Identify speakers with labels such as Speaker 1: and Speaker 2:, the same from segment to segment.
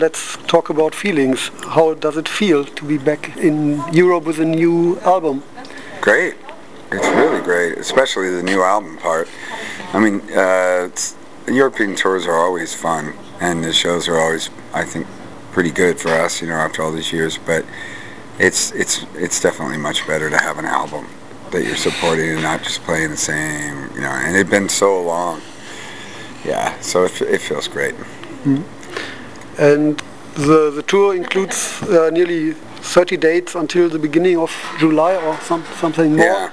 Speaker 1: Let's talk about feelings. How does it feel to be back in Europe with a new album?
Speaker 2: Great. It's really great, especially the new album part. I mean, uh, European tours are always fun, and the shows are always, I think, pretty good for us. You know, after all these years, but it's it's it's definitely much better to have an album that you're supporting and not just playing the same. You know, and it's been so long. Yeah, so it, it feels great.
Speaker 1: Mm. And the the tour includes uh, nearly 30 dates until the beginning of July or some, something more.
Speaker 2: Yeah.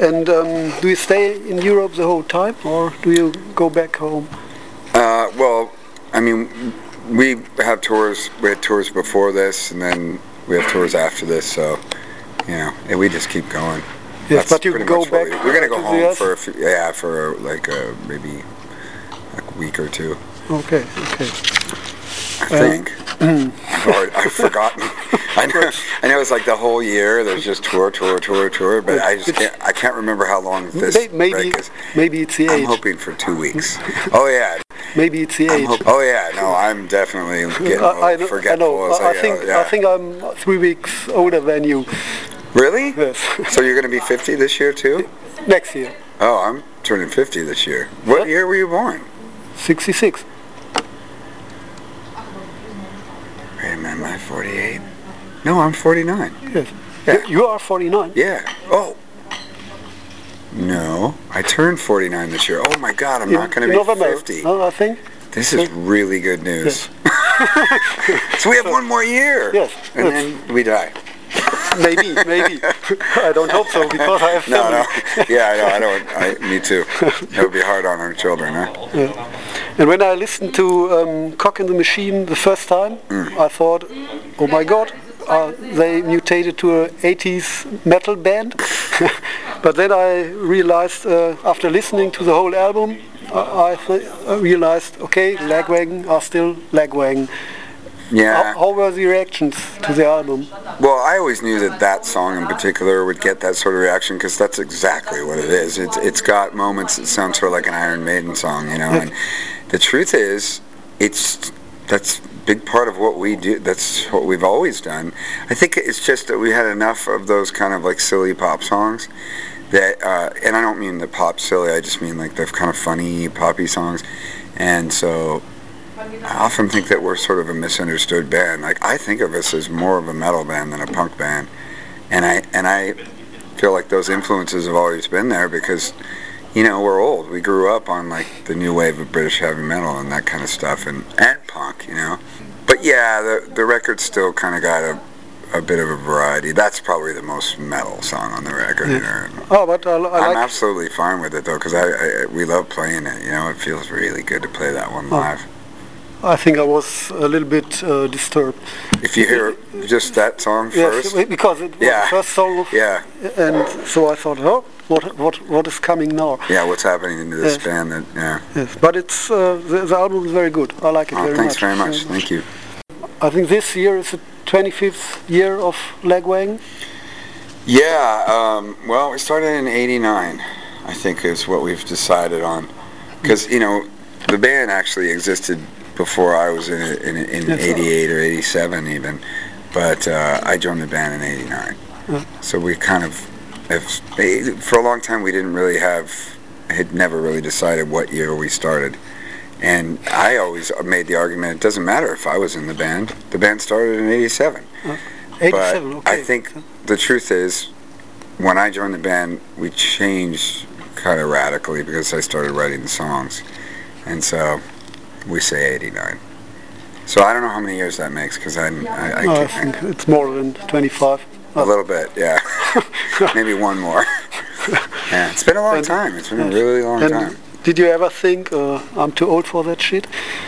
Speaker 1: And um, do you stay in Europe the whole time, or do you go back home?
Speaker 2: Uh, well, I mean, we have tours. We had tours before this, and then we have tours after this. So, you know, and we just keep going.
Speaker 1: Yes, That's but you go back.
Speaker 2: We, are gonna go home for a few, yeah, for like a, uh, maybe a week or two.
Speaker 1: Okay, okay.
Speaker 2: I think. Um, I've, I've forgotten. I know. I know it's like the whole year. There's just tour, tour, tour, tour. But I just can't. I can't remember how long this
Speaker 1: maybe, break is. Maybe it's the
Speaker 2: age. I'm hoping for two weeks. Oh yeah.
Speaker 1: Maybe it's the age.
Speaker 2: oh yeah. No, I'm definitely getting I, I know, forgetful.
Speaker 1: I, know. I, I think. Yeah. I think I'm three weeks older than you.
Speaker 2: Really?
Speaker 1: Yes.
Speaker 2: so you're going to be 50 this year too?
Speaker 1: Next year.
Speaker 2: Oh, I'm turning 50 this year. What yeah. year were you born?
Speaker 1: 66.
Speaker 2: Wait a minute, am I 48? No, I'm 49.
Speaker 1: Yes. Yeah. You are 49?
Speaker 2: Yeah. Oh. No, I turned 49 this year. Oh my God, I'm in, not going to be
Speaker 1: November.
Speaker 2: 50.
Speaker 1: No, I think.
Speaker 2: This is really good news. Yes. so we have so, one more year.
Speaker 1: Yes.
Speaker 2: And then we die.
Speaker 1: maybe, maybe. I don't hope so because I have family.
Speaker 2: No, no. Yeah, I know. I don't. I, me too. It would be hard on our children, huh?
Speaker 1: Yeah. And when I listened to um, Cog in the Machine the first time, mm. I thought, oh my God, uh, they mutated to an 80s metal band. but then I realized, uh, after listening to the whole album, uh, I realized, okay, Lagwagon are still Lagwagon.
Speaker 2: Yeah.
Speaker 1: How, how, were the reactions to the album?
Speaker 2: Well, I always knew that that song in particular would get that sort of reaction because that's exactly what it is. It's it's got moments that sound sort of like an Iron Maiden song, you know. and the truth is, it's that's big part of what we do. That's what we've always done. I think it's just that we had enough of those kind of like silly pop songs that, uh, and I don't mean the pop silly. I just mean like the kind of funny poppy songs, and so I often think that we're sort of a misunderstood band. Like I think of us as more of a metal band than a punk band, and I and I feel like those influences have always been there because you know we're old. We grew up on like the new wave of British heavy metal and that kind of stuff, and and punk, you know. But yeah, the the record still kind of got a a bit of a variety. That's probably the most metal song on the record.
Speaker 1: Yeah. Oh, but uh, I, I
Speaker 2: am absolutely fine with it though, because I, I, we love playing it. You know, it feels really good to play that one oh.
Speaker 1: I think I was a little bit uh, disturbed.
Speaker 2: If you hear just that song
Speaker 1: yes,
Speaker 2: first?
Speaker 1: because it was yeah. the first song.
Speaker 2: yeah.
Speaker 1: And so I thought, oh, what what what is coming now?
Speaker 2: Yeah, what's happening to this yes. band? That yeah.
Speaker 1: Yes, but it's uh, the, the, album is very good. I like it
Speaker 2: oh,
Speaker 1: very
Speaker 2: thanks
Speaker 1: much.
Speaker 2: Thanks very much. Thank you.
Speaker 1: I think this year is the 25th year of Lagwagon.
Speaker 2: Yeah. Um, well, we started in '89. I think is what we've decided on, because you know the band actually existed before I was in in, in '88 or '87 even, but uh, I joined the band in '89. So we kind of, have, for a long time, we didn't really have, had never really decided what year we started. And I always made the argument it doesn't matter if I was in the band. The band started in '87.
Speaker 1: Uh, 87,
Speaker 2: but
Speaker 1: okay.
Speaker 2: I think the truth is, when I joined the band, we changed kind of radically because I started writing the songs. And so we say 89. So I don't know how many years that makes because I, I,
Speaker 1: I, I think it's more than 25.
Speaker 2: A little bit, yeah. Maybe one more. yeah, it's been a long and, time. It's been a really long time.
Speaker 1: Did you ever think uh, I'm too old for that shit?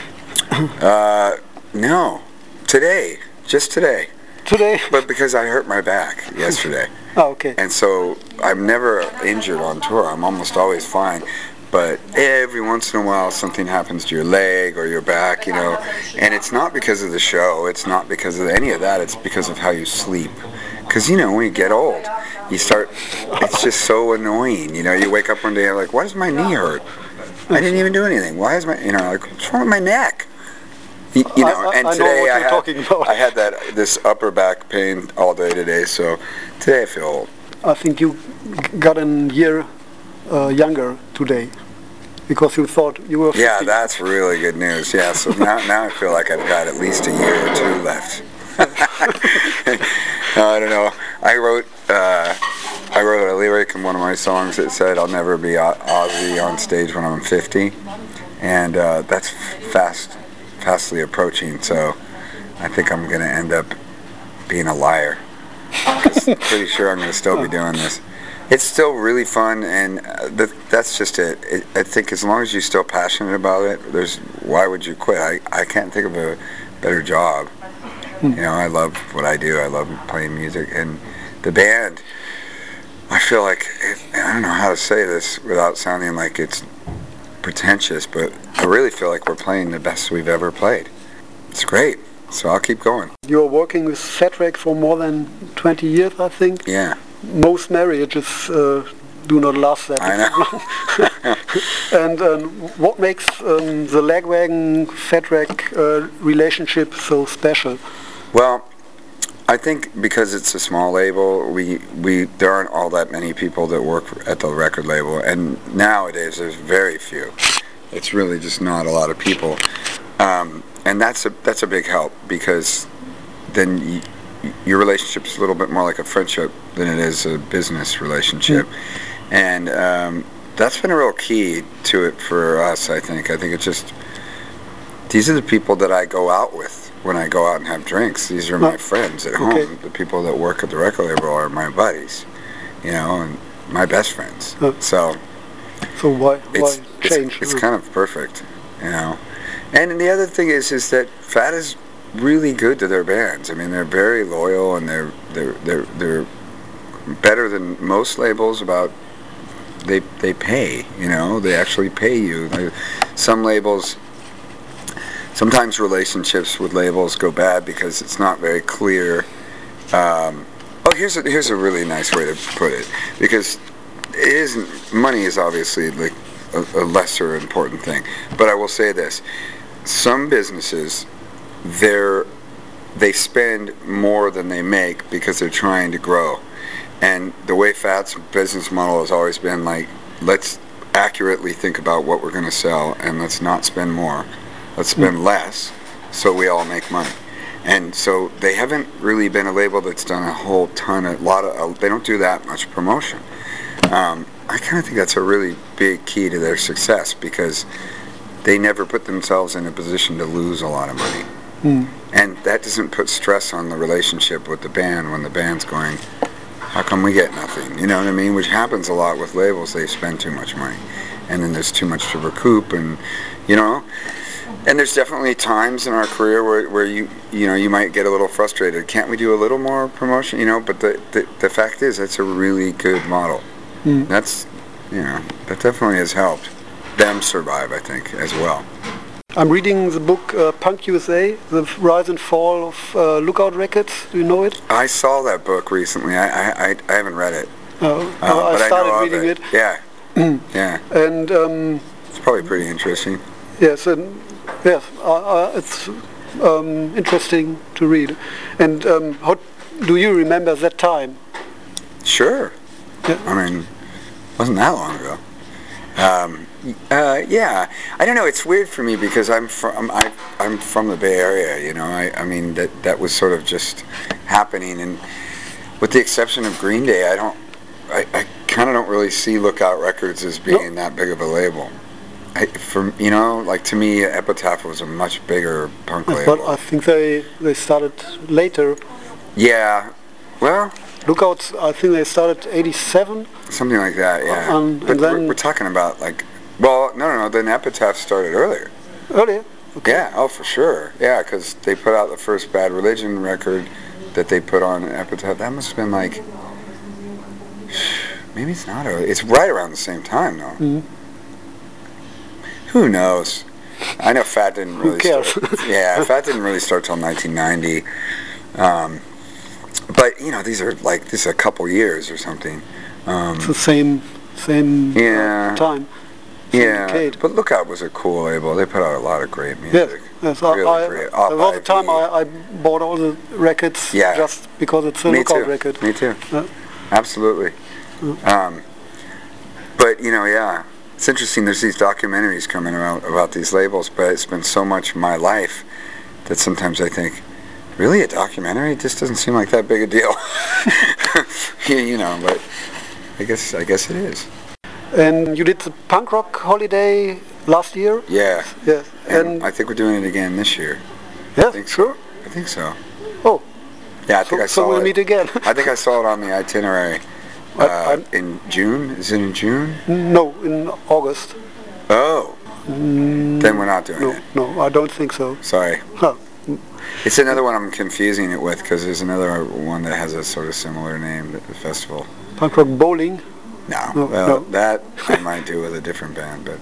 Speaker 2: uh, no. Today, just today.
Speaker 1: Today.
Speaker 2: But because I hurt my back yesterday.
Speaker 1: oh, okay.
Speaker 2: And so I'm never injured on tour. I'm almost always fine but every once in a while something happens to your leg or your back, you know, and it's not because of the show, it's not because of any of that, it's because of how you sleep. Because, you know, when you get old, you start, it's just so annoying, you know, you wake up one day and like, why does my knee hurt? I didn't even do anything. Why is my, you know, like, what's wrong with my neck? You know,
Speaker 1: I- I-
Speaker 2: and
Speaker 1: know
Speaker 2: today
Speaker 1: what
Speaker 2: I, had. I had that this upper back pain all day today, so today I feel old.
Speaker 1: I think you got a year uh, younger today because you thought you were 50.
Speaker 2: Yeah, that's really good news. Yeah, so now now I feel like I've got at least a year or two left. I don't know. I wrote uh, I wrote a lyric in one of my songs that said I'll never be O- Ozzy on stage when I'm 50, and uh, that's fast fastly approaching. So I think I'm going to end up being a liar. Pretty sure I'm going to still be doing this. It's still really fun, and uh, th- that's just it. it. I think as long as you're still passionate about it, there's why would you quit? I, I can't think of a better job. You know, I love what I do. I love playing music, and the band. I feel like it, I don't know how to say this without sounding like it's pretentious, but I really feel like we're playing the best we've ever played. It's great, so I'll keep going.
Speaker 1: You're working with Fat Wreck for more than 20 years, I think.
Speaker 2: Yeah,
Speaker 1: Most marriages uh, do not last that
Speaker 2: I know.
Speaker 1: And um, what makes um, the Lagwagon Fat Wreck uh, relationship so special?
Speaker 2: Well, I think because it's a small label, we we there aren't all that many people that work at the record label, and nowadays there's very few. It's really just not a lot of people, um, and that's a that's a big help because then your relationship's a little bit more like a friendship than it is a business relationship, and um, that's been a real key to it for us. I think. I think it's just these are the people that I go out with when I go out and have drinks. These are my
Speaker 1: Oh,
Speaker 2: friends at
Speaker 1: okay.
Speaker 2: home. The people that work at the record label are my buddies, you know, and my best friends.
Speaker 1: Oh.
Speaker 2: So
Speaker 1: So why, why
Speaker 2: it's,
Speaker 1: change?
Speaker 2: it's kind of perfect, you know. And the other thing is, is that Fat is really good to their bands. I mean, they're very loyal and they're they're they're they're better than most labels about they they pay. You know, they actually pay you. Some labels. Sometimes relationships with labels go bad because it's not very clear. Um, oh, here's a, here's a really nice way to put it because it isn't money is obviously like a, a lesser important thing but i will say this some businesses they're they spend more than they make because they're trying to grow. And the way fat's business model has always been like let's accurately think about what we're going to sell and let's not spend more. Let's spend less so we all make money. And so they haven't really been a label that's done a whole ton a lot of uh, they don't do that much promotion. Um, I kind of think that's a really big key to their success because they never put themselves in a position to lose a lot of money.
Speaker 1: Hmm.
Speaker 2: And that doesn't put stress on the relationship with the band when the band's going, how come we get nothing? You know what I mean? Which happens a lot with labels. They spend too much money. And then there's too much to recoup and, you know, and there's definitely times in our career where, where you you know you might get a little frustrated. Can't we do a little more promotion? You know, but the the, the fact is that's a really good model.
Speaker 1: Mm.
Speaker 2: That's you know that definitely has helped them survive. I think as well.
Speaker 1: I'm reading the book uh, Punk USA, The Rise and Fall of uh, Lookout Records. Do you know it?
Speaker 2: I saw that book recently. I I, I, haven't read it.
Speaker 1: Uh,
Speaker 2: uh,
Speaker 1: I started
Speaker 2: I
Speaker 1: reading
Speaker 2: it.
Speaker 1: it.
Speaker 2: Yeah. yeah.
Speaker 1: And um,
Speaker 2: It's probably pretty interesting.
Speaker 1: yes, and yes, uh, uh, it's um, interesting to read. And um, how do you remember that time?
Speaker 2: Sure.
Speaker 1: Yeah.
Speaker 2: I mean, wasn't that long ago. Um, uh, yeah, I don't know. It's weird for me because I'm from I, I'm from the Bay Area. You know, I, I mean that that was sort of just happening, and with the exception of Green Day, I don't. I, I kind of don't really see Lookout Records as being that big of a label. I, for you know, like to me, Epitaph was a much bigger punk label. But.
Speaker 1: I think they they started later.
Speaker 2: yeah, well,
Speaker 1: Lookouts, I think they started 87.
Speaker 2: Something like that, yeah.
Speaker 1: Um,
Speaker 2: but
Speaker 1: and
Speaker 2: we're, we're talking about like, well, no, no, no. Then Epitaph started earlier.
Speaker 1: Earlier. Okay.
Speaker 2: Yeah, oh for sure. Yeah, because they put out the first Bad Religion record that they put on Epitaph. That must have been like, maybe it's not early. It's right around the same time though.
Speaker 1: Mhm.
Speaker 2: Who knows? I know Fat didn't really Who
Speaker 1: cares?
Speaker 2: start. Yeah, Fat didn't really start till 1990. Um, but you know, these are like this is a couple years or something. Um,
Speaker 1: It's the same same
Speaker 2: Yeah.
Speaker 1: time. same
Speaker 2: Yeah,
Speaker 1: decade.
Speaker 2: but Lookout was a cool label. They put out a lot of great music.
Speaker 1: Yes, I,
Speaker 2: Really
Speaker 1: I,
Speaker 2: great. I'll
Speaker 1: there was
Speaker 2: buy
Speaker 1: time I, I bought all the records
Speaker 2: Yeah.
Speaker 1: just because it's a
Speaker 2: Me
Speaker 1: lookout
Speaker 2: too.
Speaker 1: record.
Speaker 2: Me too.
Speaker 1: Yeah.
Speaker 2: Absolutely. Um, but you know, yeah, it's interesting. There's these documentaries coming out about these labels, but it's been so much my life that sometimes I think, really, a documentary? It just doesn't seem like that big a deal. yeah, you know, but I guess I guess it is.
Speaker 1: And you did the punk rock holiday last year?
Speaker 2: Yeah.
Speaker 1: Yes.
Speaker 2: And
Speaker 1: And
Speaker 2: I think we're doing it again this year.
Speaker 1: yes,
Speaker 2: think so.
Speaker 1: sure.
Speaker 2: I think so.
Speaker 1: Oh,
Speaker 2: Yeah, I
Speaker 1: so,
Speaker 2: think I
Speaker 1: so
Speaker 2: saw
Speaker 1: we'll
Speaker 2: it.
Speaker 1: meet again.
Speaker 2: I think I saw it on the itinerary uh, in June. Is it in June?
Speaker 1: no, in August.
Speaker 2: Oh. Then we're not doing
Speaker 1: No,
Speaker 2: it.
Speaker 1: no, I don't think so.
Speaker 2: Sorry.
Speaker 1: Huh.
Speaker 2: It's another one I'm confusing it with because there's another one that has a sort of similar name, the festival.
Speaker 1: Punk rock bowling.
Speaker 2: No,
Speaker 1: No,
Speaker 2: well,
Speaker 1: no.
Speaker 2: that I might do with a different band, but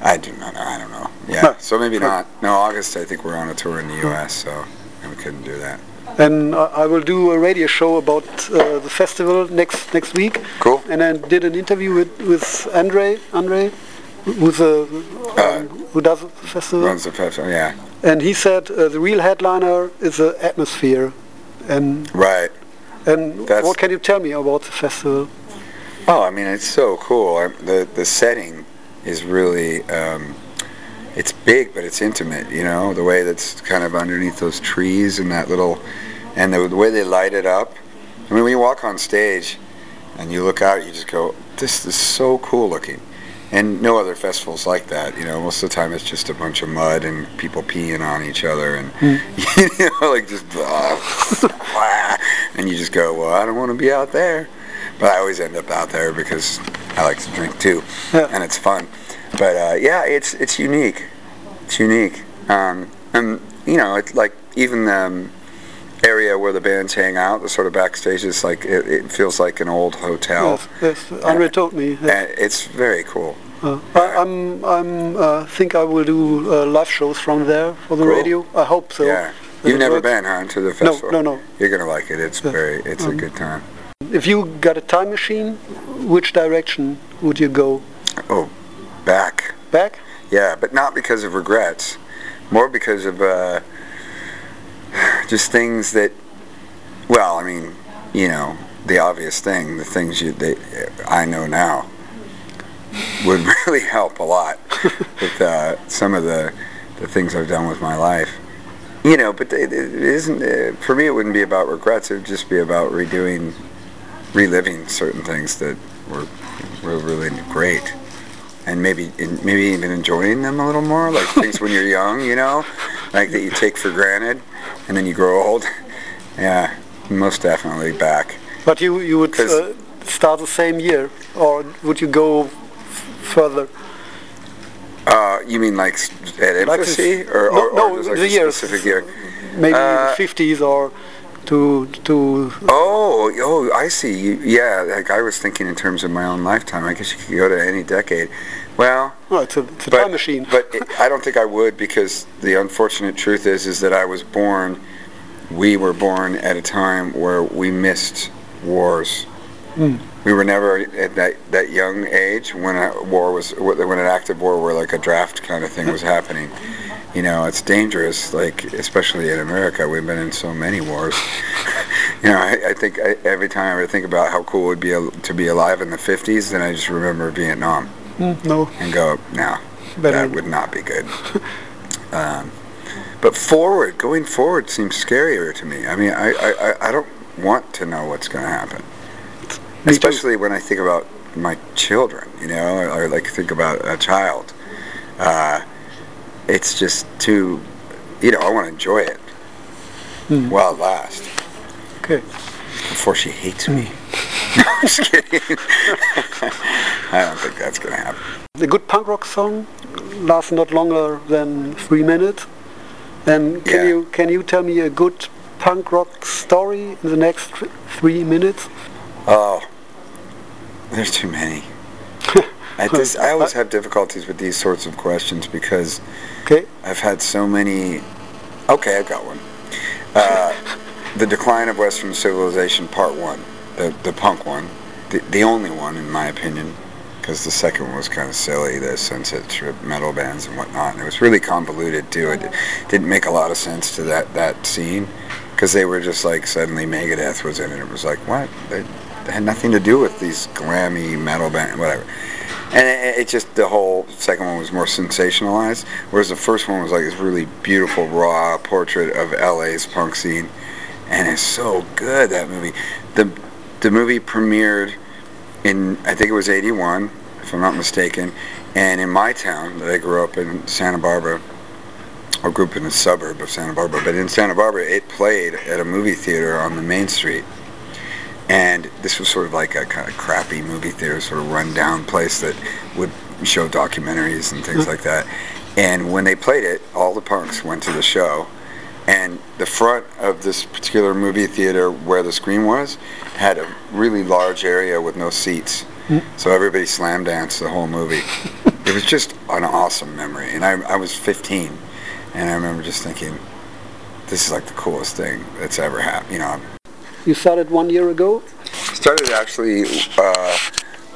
Speaker 2: I do not know. I don't know. Yeah, so maybe not. No, August I think we're on a tour in the U.S., so we couldn't do that.
Speaker 1: And I I will do a radio show about uh, the festival next next week.
Speaker 2: Cool.
Speaker 1: And I did an interview with, with Andre, Andre, who's a, um, who does the festival.
Speaker 2: Runs the festival, yeah.
Speaker 1: And he said uh, the real headliner is the atmosphere. And
Speaker 2: Right.
Speaker 1: and
Speaker 2: That's-
Speaker 1: what can you tell me about the festival?
Speaker 2: Oh, I mean, it's so cool. I, the the setting is really, um, it's big, but it's intimate. You know, the way that's kind of underneath those trees and that little, and the, the way they light it up. I mean, when you walk on stage and you look out, you just go, "This is so cool looking." And no other festivals like that. You know, most of the time it's just a bunch of mud and people peeing on each other and you know, like just blah, blah, and you just go, "Well, I don't want to be out there." But I always end up out there because I like to drink too,
Speaker 1: Yeah.
Speaker 2: and it's fun. But uh, yeah, it's it's unique. It's unique, um, and you know, it's like even the um, area where the bands hang out, the sort of backstage, is like it, it feels like an old hotel,
Speaker 1: Yes, yes, Andre told me. yes.
Speaker 2: and it's very cool.
Speaker 1: Uh, I, I'm I'm uh, think I will do uh, live shows from there for the
Speaker 2: Cool.
Speaker 1: radio. I hope so.
Speaker 2: yeah, you've never
Speaker 1: works.
Speaker 2: been, huh, to the festival?
Speaker 1: no, no. no.
Speaker 2: You're gonna like it. It's very, it's a
Speaker 1: Um,
Speaker 2: good time.
Speaker 1: If you got a time machine, which direction would you go?
Speaker 2: Oh, back.
Speaker 1: Back?
Speaker 2: Yeah, but not because of regrets, more because of uh, just things that. Well, I mean, you know, the obvious thing, the things you that I know now would really help a lot with uh, some of the the things I've done with my life. You know, but it, it isn't. Uh, for me, it wouldn't be about regrets. It would just be about redoing, reliving certain things that were were really great and maybe and maybe even enjoying them a little more, like things when you're young, you know, like that you take for granted, and then you grow old. Yeah, most definitely back.
Speaker 1: But you you would uh, start the same year, or would you go f- further?
Speaker 2: Uh, you mean like at
Speaker 1: Like
Speaker 2: infancy, or,
Speaker 1: no,
Speaker 2: or, or
Speaker 1: no,
Speaker 2: just like
Speaker 1: the
Speaker 2: a
Speaker 1: years.
Speaker 2: specific year?
Speaker 1: Maybe
Speaker 2: Uh,
Speaker 1: the 50s or to to
Speaker 2: Oh, oh, I see. You, yeah, like I was thinking in terms of my own lifetime. I guess you could go to any decade. Well,
Speaker 1: well it's a, it's a
Speaker 2: but,
Speaker 1: time machine.
Speaker 2: but it, I don't think I would because the unfortunate truth is is that I was born. We were born at a time where we missed wars.
Speaker 1: Hmm.
Speaker 2: We were never at that, that young age when a war was when an active war where like a draft kind of thing was happening. You know, it's dangerous. Like especially in America, we've been in so many wars. you know, I, I think I, every time I think about how cool it would be to be alive in the 50s, then I just remember Vietnam
Speaker 1: Mm, no,
Speaker 2: and go, no,
Speaker 1: Better-
Speaker 2: that would not be good. um, but forward, going forward seems scarier to me. I mean, I, I, I- don't want to know what's going to happen.
Speaker 1: Me too.
Speaker 2: Especially when I think about my children, you know, or, or like think about a child. Uh, it's just too, you know, I want to enjoy it
Speaker 1: Hmm.
Speaker 2: while it lasts
Speaker 1: okay.
Speaker 2: before she hates me. no, I'm just kidding. I don't think that's going to happen.
Speaker 1: A good punk rock song lasts not longer than three minutes. And can
Speaker 2: Yeah.
Speaker 1: you can you tell me a good punk rock story in the next three minutes?
Speaker 2: Oh, there's too many. I just I always have difficulties with these sorts of questions because
Speaker 1: Okay.
Speaker 2: I've had so many. Okay, I've got one. Uh, the decline of Western civilization, part one, the the punk one, the the only one in my opinion. because the second one was kind of silly, the Sunset Strip metal bands and whatnot. And it was really convoluted too. It didn't make a lot of sense to that that scene because they were just like suddenly Megadeth was in it. It was like what? They, they had nothing to do with these glammy metal band, whatever. And it, it, just the whole second one was more sensationalized, whereas the first one was like this really beautiful raw portrait of LA's punk scene, and it's so good that movie. the The movie premiered in I think it was '81, if I'm not mistaken, and in my town that I grew up in, Santa Barbara, or grew up in the suburb of Santa Barbara, but in Santa Barbara it played at a movie theater on the main street and this was sort of like a kind of crappy movie theater, sort of run-down place that would show documentaries and things mm-hmm. like that. And when they played it, all the punks went to the show, and the front of this particular movie theater where the screen was had a really large area with no seats. Mm. So everybody slam danced the whole movie. it was just an awesome memory. And I, I was 15, and I remember just thinking, this is like the coolest thing that's ever happened. You know,
Speaker 1: you started one year ago?
Speaker 2: Started actually, uh,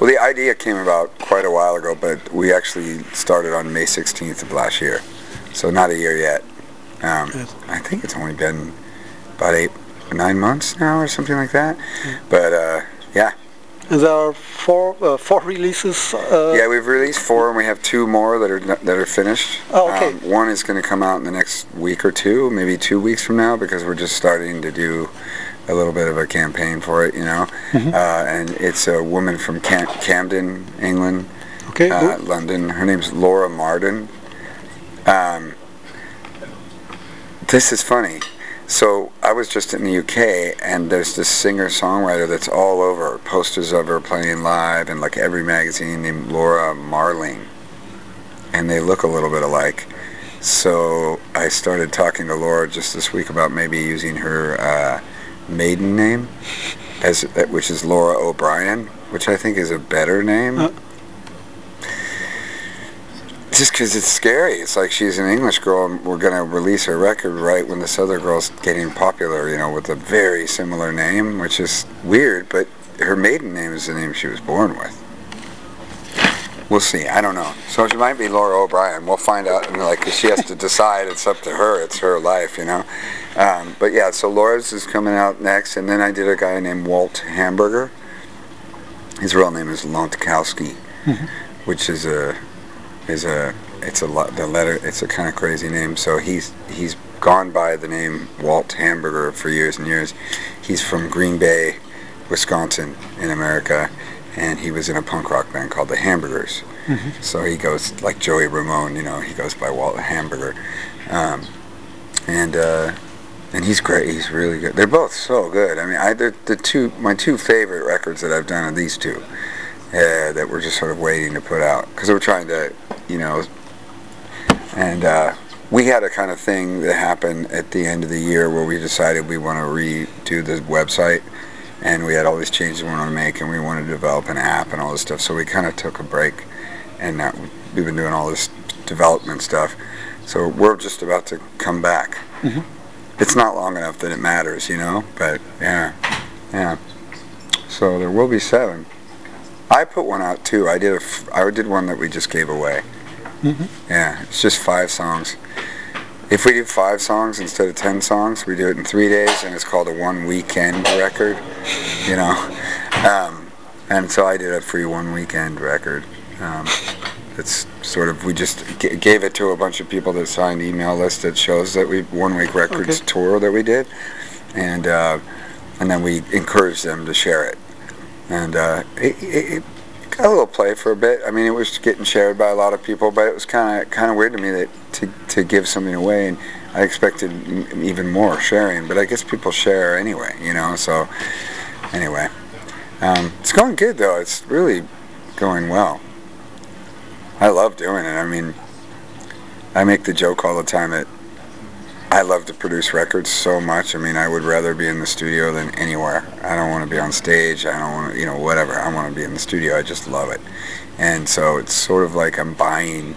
Speaker 2: well, the idea came about quite a while ago, but we actually started on May 16th of last year. So not a year yet. Um, yes. I think it's only been about eight, nine months now or something like that. Yeah. But uh, yeah.
Speaker 1: And there are four uh, four releases. Uh,
Speaker 2: yeah, we've released four, and we have two more that are that are finished.
Speaker 1: Oh, okay.
Speaker 2: Um, one is going to come out in the next week or two, maybe two weeks from now, because we're just starting to do a little bit of a campaign for it, you know. Mm-hmm. Uh, and it's a woman from Cam- Camden, England,
Speaker 1: okay,
Speaker 2: uh, London. Her name's Laura Marden. Um, this is funny. So I was just in the UK, and there's this singer-songwriter that's all over posters of her playing live, and like every magazine named Laura Marling, and they look a little bit alike. So I started talking to Laura just this week about maybe using her. Uh, maiden name, as which is Laura O'Brien, which I think is a better name. Uh. Just because it's scary. It's like she's an English girl, and we're going to release her record right when this other girl's getting popular, you know, with a very similar name, which is weird, but her maiden name is the name she was born with. We'll see. I don't know. So she might be Laura O'Brien. We'll find out. And like, she has to decide. It's up to her. It's her life, you know. Um, but yeah, so Laura's is coming out next, and then I did a guy named Walt Hamburger. His real name is Lontkowski, mm-hmm. which is a is a it's a lot the letter. It's a kind of crazy name. So he's he's gone by the name Walt Hamburger for years and years. He's from Green Bay, Wisconsin, in America and he was in a punk rock band called the Hamburgers. Mm-hmm. So he goes like Joey Ramone, you know, he goes by Walt Hamburger, um, and uh, and he's great. He's really good. They're both so good. I mean, I the two my two favorite records that I've done are these two. Uh, that we're just sort of waiting to put out because we're trying to, you know, and uh, we had a kind of thing that happened at the end of the year where we decided we want to redo the website and we had all these changes we wanted to make, and we wanted to develop an app and all this stuff. So we kind of took a break, and we've been doing all this development stuff. So we're just about to come back. Mm-hmm. It's not long enough that it matters, you know. But yeah, yeah. So there will be seven. I put one out too. I did a. I did one that we just gave away. Mm-hmm. Yeah, it's just five songs. If we do five songs instead of ten songs, we do it in three days, and it's called a one weekend record. You know, um, and so I did a free one weekend record. Um, it's sort of we just g- gave it to a bunch of people that signed email lists that shows that we one week records okay. tour that we did, and uh, and then we encouraged them to share it, and uh, it, it, got a little play for a bit. I mean, it was getting shared by a lot of people, but it was kind of kind of weird to me that to to give something away, and I expected even more sharing. But I guess people share anyway, you know. So anyway, um, it's going good though. It's really going well. I love doing it. I mean, I make the joke all the time that I love to produce records so much. I mean, I would rather be in the studio than anywhere. I don't want to be on stage. I don't want to, you know, whatever. I want to be in the studio. I just love it. And so it's sort of like I'm buying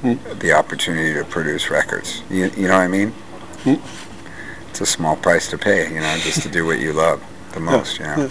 Speaker 2: mm. the opportunity to produce records. You, you know what I mean? Mm. It's a small price to pay, you know, just to do what you love the most, you know.